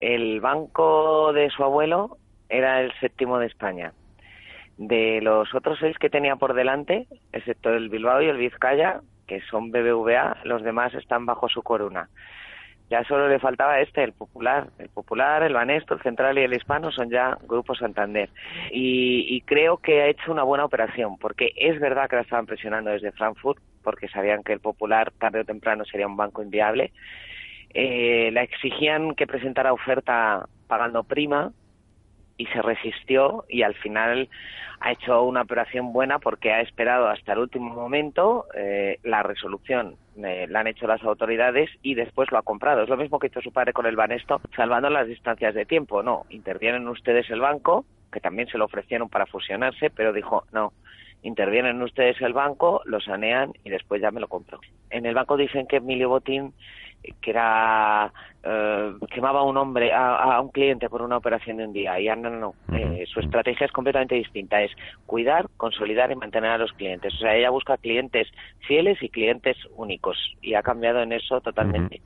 El banco de su abuelo era el séptimo de España. De los otros seis que tenía por delante, excepto el Bilbao y el Vizcaya, que son BBVA, los demás están bajo su corona. Ya solo le faltaba este, el Popular. El Popular, el Banesto, el Central y el Hispano son ya Grupo Santander. Y, y, creo que ha hecho una buena operación, porque es verdad que la estaban presionando desde Frankfurt, porque sabían que el Popular tarde o temprano sería un banco inviable. Eh, la exigían que presentara oferta pagando prima y se resistió y al final ha hecho una operación buena porque ha esperado hasta el último momento eh, la resolución eh, la han hecho las autoridades y después lo ha comprado. Es lo mismo que hizo su padre con el Banesto, salvando las distancias de tiempo. No, intervienen ustedes el banco, que también se lo ofrecieron para fusionarse, pero dijo, no, intervienen ustedes el banco, lo sanean y después ya me lo compro. En el banco dicen que Emilio Botín que era eh, quemaba a un hombre a, a, un cliente por una operación de un día. Y ya no no, eh, su estrategia es completamente distinta. Es cuidar consolidar y mantener a los clientes. O sea ella busca clientes fieles y clientes únicos. Y ha cambiado en eso totalmente.